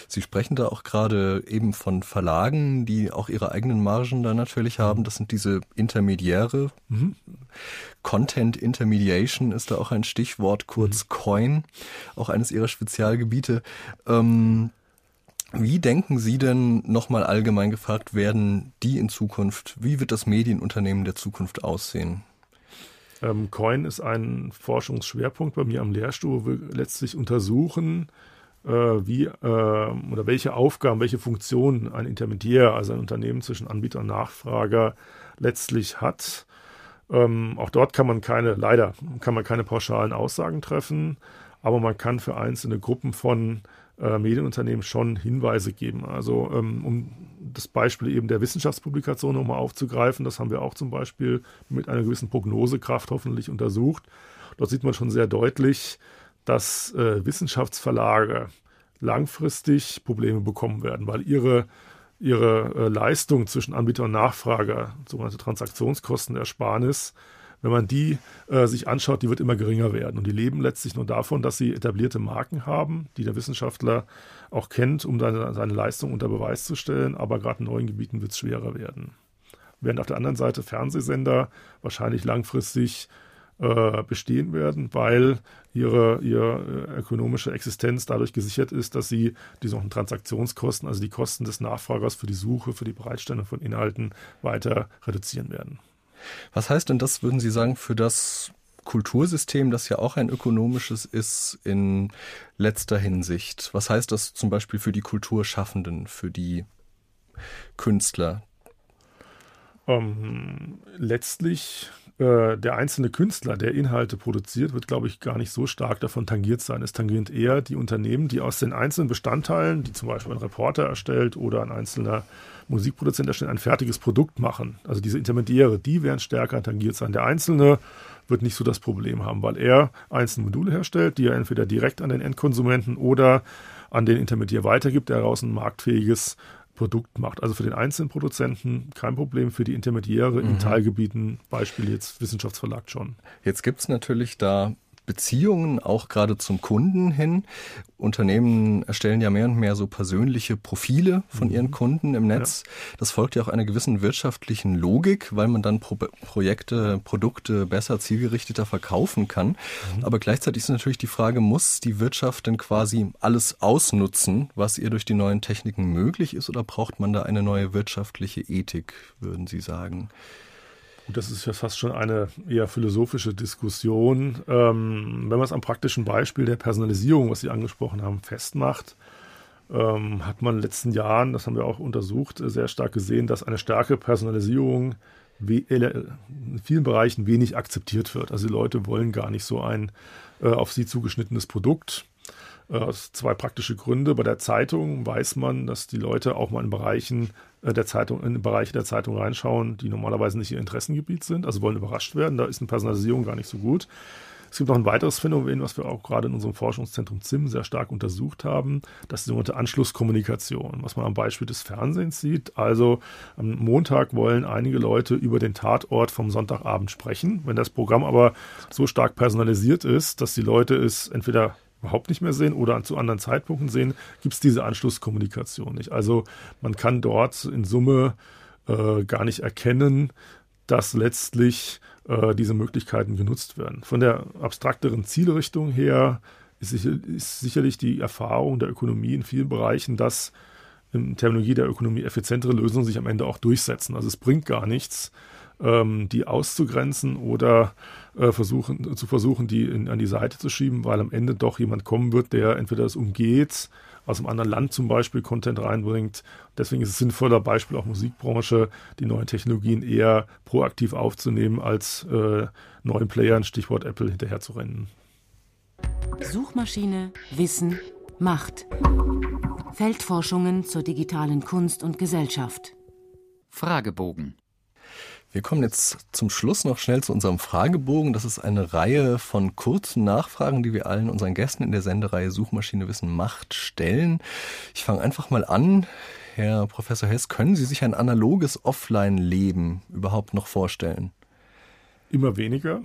Sie sprechen da auch gerade eben von Verlagen, die auch ihre eigenen Margen da natürlich haben. Das sind diese Intermediäre. Mhm. Content Intermediation ist da auch ein Stichwort, kurz mhm. COIN, auch eines ihrer Spezialgebiete. Ähm, wie denken Sie denn nochmal allgemein gefragt, werden die in Zukunft, wie wird das Medienunternehmen der Zukunft aussehen? Ähm, Coin ist ein Forschungsschwerpunkt bei mir am Lehrstuhl, wo wir letztlich untersuchen, äh, wie äh, oder welche Aufgaben, welche Funktionen ein Intermediär, also ein Unternehmen zwischen Anbieter und Nachfrager letztlich hat. Ähm, auch dort kann man keine, leider kann man keine pauschalen Aussagen treffen, aber man kann für einzelne Gruppen von äh, Medienunternehmen schon Hinweise geben. Also ähm, um das Beispiel eben der Wissenschaftspublikation nochmal aufzugreifen, das haben wir auch zum Beispiel mit einer gewissen Prognosekraft hoffentlich untersucht. Dort sieht man schon sehr deutlich, dass äh, Wissenschaftsverlage langfristig Probleme bekommen werden, weil ihre ihre äh, Leistung zwischen Anbieter und Nachfrager, sogenannte Transaktionskostenersparnis, wenn man die äh, sich anschaut, die wird immer geringer werden. Und die leben letztlich nur davon, dass sie etablierte Marken haben, die der Wissenschaftler auch kennt, um seine, seine Leistung unter Beweis zu stellen. Aber gerade in neuen Gebieten wird es schwerer werden. Während auf der anderen Seite Fernsehsender wahrscheinlich langfristig äh, bestehen werden, weil ihre, ihre äh, ökonomische Existenz dadurch gesichert ist, dass sie die sogenannten Transaktionskosten, also die Kosten des Nachfragers für die Suche, für die Bereitstellung von Inhalten weiter reduzieren werden. Was heißt denn das, würden Sie sagen, für das Kultursystem, das ja auch ein ökonomisches ist in letzter Hinsicht? Was heißt das zum Beispiel für die Kulturschaffenden, für die Künstler? Ähm, letztlich äh, der einzelne Künstler, der Inhalte produziert, wird, glaube ich, gar nicht so stark davon tangiert sein. Es tangiert eher die Unternehmen, die aus den einzelnen Bestandteilen, die zum Beispiel ein Reporter erstellt oder ein einzelner Musikproduzent erstellt, ein fertiges Produkt machen. Also diese Intermediäre, die werden stärker tangiert sein. Der Einzelne wird nicht so das Problem haben, weil er einzelne Module herstellt, die er entweder direkt an den Endkonsumenten oder an den Intermediär weitergibt, der daraus ein marktfähiges Produkt macht. Also für den einzelnen Produzenten kein Problem, für die Intermediäre mhm. in Teilgebieten, Beispiel jetzt Wissenschaftsverlag schon. Jetzt gibt es natürlich da Beziehungen auch gerade zum Kunden hin. Unternehmen erstellen ja mehr und mehr so persönliche Profile von ihren mhm. Kunden im Netz. Ja. Das folgt ja auch einer gewissen wirtschaftlichen Logik, weil man dann Pro Projekte, Produkte besser zielgerichteter verkaufen kann. Mhm. Aber gleichzeitig ist natürlich die Frage, muss die Wirtschaft denn quasi alles ausnutzen, was ihr durch die neuen Techniken möglich ist, oder braucht man da eine neue wirtschaftliche Ethik, würden Sie sagen? Gut, das ist ja fast schon eine eher philosophische Diskussion. Ähm, wenn man es am praktischen Beispiel der Personalisierung, was Sie angesprochen haben, festmacht, ähm, hat man in den letzten Jahren, das haben wir auch untersucht, sehr stark gesehen, dass eine starke Personalisierung in vielen Bereichen wenig akzeptiert wird. Also die Leute wollen gar nicht so ein äh, auf sie zugeschnittenes Produkt. Äh, aus zwei praktische Gründe. Bei der Zeitung weiß man, dass die Leute auch mal in Bereichen äh, der Zeitung, in Bereiche der Zeitung reinschauen, die normalerweise nicht ihr Interessengebiet sind, also wollen überrascht werden. Da ist eine Personalisierung gar nicht so gut. Es gibt noch ein weiteres Phänomen, was wir auch gerade in unserem Forschungszentrum ZIM sehr stark untersucht haben. Das ist die sogenannte Anschlusskommunikation, was man am Beispiel des Fernsehens sieht. Also am Montag wollen einige Leute über den Tatort vom Sonntagabend sprechen. Wenn das Programm aber so stark personalisiert ist, dass die Leute es entweder überhaupt nicht mehr sehen oder zu anderen Zeitpunkten sehen, gibt es diese Anschlusskommunikation nicht. Also man kann dort in Summe äh, gar nicht erkennen, dass letztlich äh, diese Möglichkeiten genutzt werden. Von der abstrakteren Zielrichtung her ist, sicher, ist sicherlich die Erfahrung der Ökonomie in vielen Bereichen, dass in Terminologie der Ökonomie effizientere Lösungen sich am Ende auch durchsetzen. Also es bringt gar nichts, ähm, die auszugrenzen oder äh, versuchen, zu versuchen, die in, an die Seite zu schieben, weil am Ende doch jemand kommen wird, der entweder das umgeht, aus einem anderen Land zum Beispiel Content reinbringt. Deswegen ist es sinnvoller, Beispiel auch Musikbranche, die neuen Technologien eher proaktiv aufzunehmen, als äh, neuen Playern, Stichwort Apple, hinterherzurennen. Suchmaschine, Wissen, Macht. Feldforschungen zur digitalen Kunst und Gesellschaft. Fragebogen. Wir kommen jetzt zum Schluss noch schnell zu unserem Fragebogen. Das ist eine Reihe von kurzen Nachfragen, die wir allen unseren Gästen in der Sendereihe Suchmaschine Wissen Macht stellen. Ich fange einfach mal an. Herr Professor Hess, können Sie sich ein analoges Offline-Leben überhaupt noch vorstellen? Immer weniger.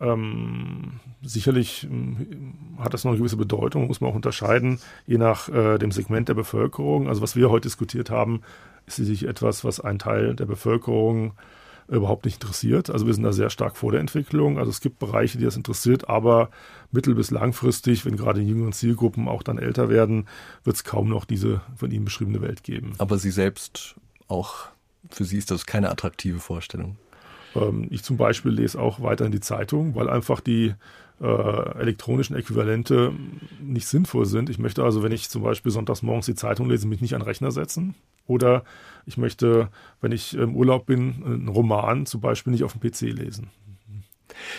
Ähm, sicherlich ähm, hat das noch eine gewisse Bedeutung, muss man auch unterscheiden, je nach äh, dem Segment der Bevölkerung. Also was wir heute diskutiert haben, ist sicherlich etwas, was ein Teil der Bevölkerung überhaupt nicht interessiert. Also wir sind da sehr stark vor der Entwicklung. Also es gibt Bereiche, die das interessiert, aber mittel- bis langfristig, wenn gerade die jüngeren Zielgruppen auch dann älter werden, wird es kaum noch diese von Ihnen beschriebene Welt geben. Aber Sie selbst auch, für Sie ist das keine attraktive Vorstellung? Ähm, ich zum Beispiel lese auch weiterhin die Zeitung, weil einfach die äh, elektronischen Äquivalente nicht sinnvoll sind. Ich möchte also, wenn ich zum Beispiel sonntags morgens die Zeitung lese, mich nicht an den Rechner setzen. Oder ich möchte, wenn ich im Urlaub bin, einen Roman zum Beispiel nicht auf dem PC lesen.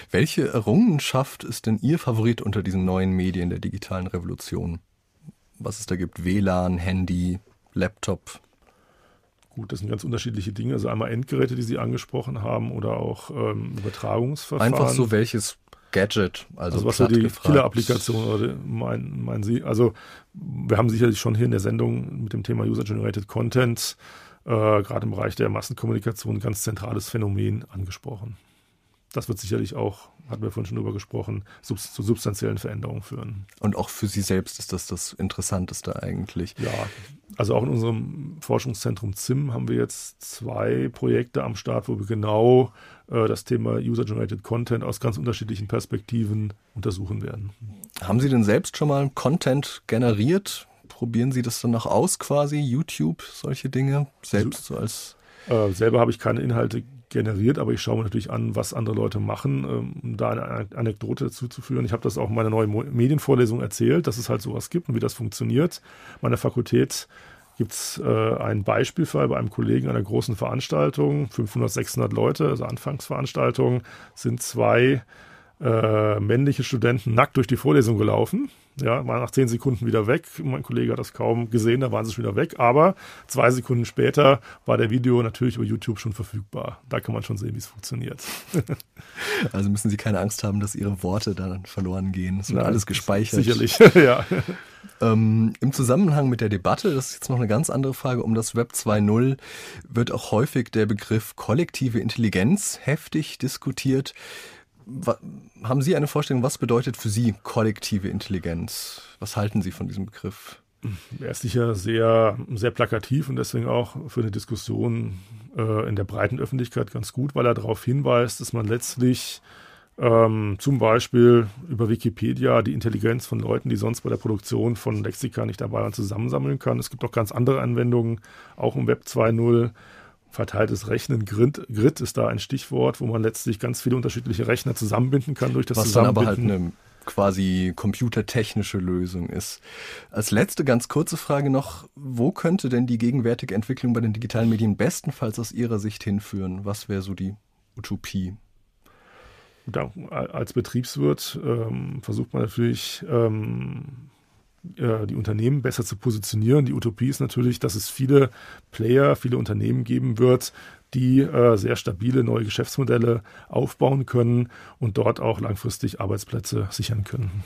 Welche Errungenschaft ist denn Ihr Favorit unter diesen neuen Medien der digitalen Revolution? Was es da gibt? WLAN, Handy, Laptop? Gut, das sind ganz unterschiedliche Dinge. Also einmal Endgeräte, die Sie angesprochen haben, oder auch ähm, Übertragungsverfahren. Einfach so welches Gadget, also, also was so die Killer-Applikation oder meinen mein Sie? Also wir haben sicherlich schon hier in der Sendung mit dem Thema User-Generated Content äh, gerade im Bereich der Massenkommunikation ein ganz zentrales Phänomen angesprochen. Das wird sicherlich auch, hatten wir vorhin schon drüber gesprochen, sub zu substanziellen Veränderungen führen. Und auch für Sie selbst ist das das Interessanteste eigentlich. Ja, also auch in unserem Forschungszentrum ZIM haben wir jetzt zwei Projekte am Start, wo wir genau äh, das Thema User-Generated Content aus ganz unterschiedlichen Perspektiven untersuchen werden. Haben Sie denn selbst schon mal Content generiert? Probieren Sie das dann noch aus quasi? YouTube, solche Dinge? Selbst so als. Äh, selber habe ich keine Inhalte generiert, aber ich schaue mir natürlich an, was andere Leute machen, ähm, um da eine Anekdote dazu zu führen. Ich habe das auch in meiner neuen Medienvorlesung erzählt, dass es halt sowas gibt und wie das funktioniert. Meine Fakultät gibt es äh, einen Beispielfall bei einem Kollegen einer großen Veranstaltung, 500, 600 Leute, also Anfangsveranstaltung, sind zwei äh, männliche Studenten nackt durch die Vorlesung gelaufen. Ja, waren nach zehn Sekunden wieder weg. Mein Kollege hat das kaum gesehen, da waren sie schon wieder weg. Aber zwei Sekunden später war der Video natürlich über YouTube schon verfügbar. Da kann man schon sehen, wie es funktioniert. also müssen Sie keine Angst haben, dass Ihre Worte dann verloren gehen. Es wird Nein, alles gespeichert. Sicherlich, ja. Ähm, Im Zusammenhang mit der Debatte, das ist jetzt noch eine ganz andere Frage, um das Web 2.0 wird auch häufig der Begriff kollektive Intelligenz heftig diskutiert. Haben Sie eine Vorstellung, was bedeutet für Sie kollektive Intelligenz? Was halten Sie von diesem Begriff? Er ist sicher sehr, sehr plakativ und deswegen auch für eine Diskussion äh, in der breiten Öffentlichkeit ganz gut, weil er darauf hinweist, dass man letztlich ähm, zum Beispiel über Wikipedia die Intelligenz von Leuten, die sonst bei der Produktion von Lexika nicht dabei waren, zusammensammeln kann. Es gibt auch ganz andere Anwendungen, auch im Web 2.0. Verteiltes Rechnen, Grid, Grid ist da ein Stichwort, wo man letztlich ganz viele unterschiedliche Rechner zusammenbinden kann durch das Was Zusammenbinden. Dann aber halt eine quasi computertechnische Lösung ist. Als letzte ganz kurze Frage noch, wo könnte denn die gegenwärtige Entwicklung bei den digitalen Medien bestenfalls aus Ihrer Sicht hinführen? Was wäre so die Utopie? Da, als Betriebswirt ähm, versucht man natürlich ähm, die Unternehmen besser zu positionieren. Die Utopie ist natürlich, dass es viele Player, viele Unternehmen geben wird, die äh, sehr stabile neue Geschäftsmodelle aufbauen können und dort auch langfristig Arbeitsplätze sichern können.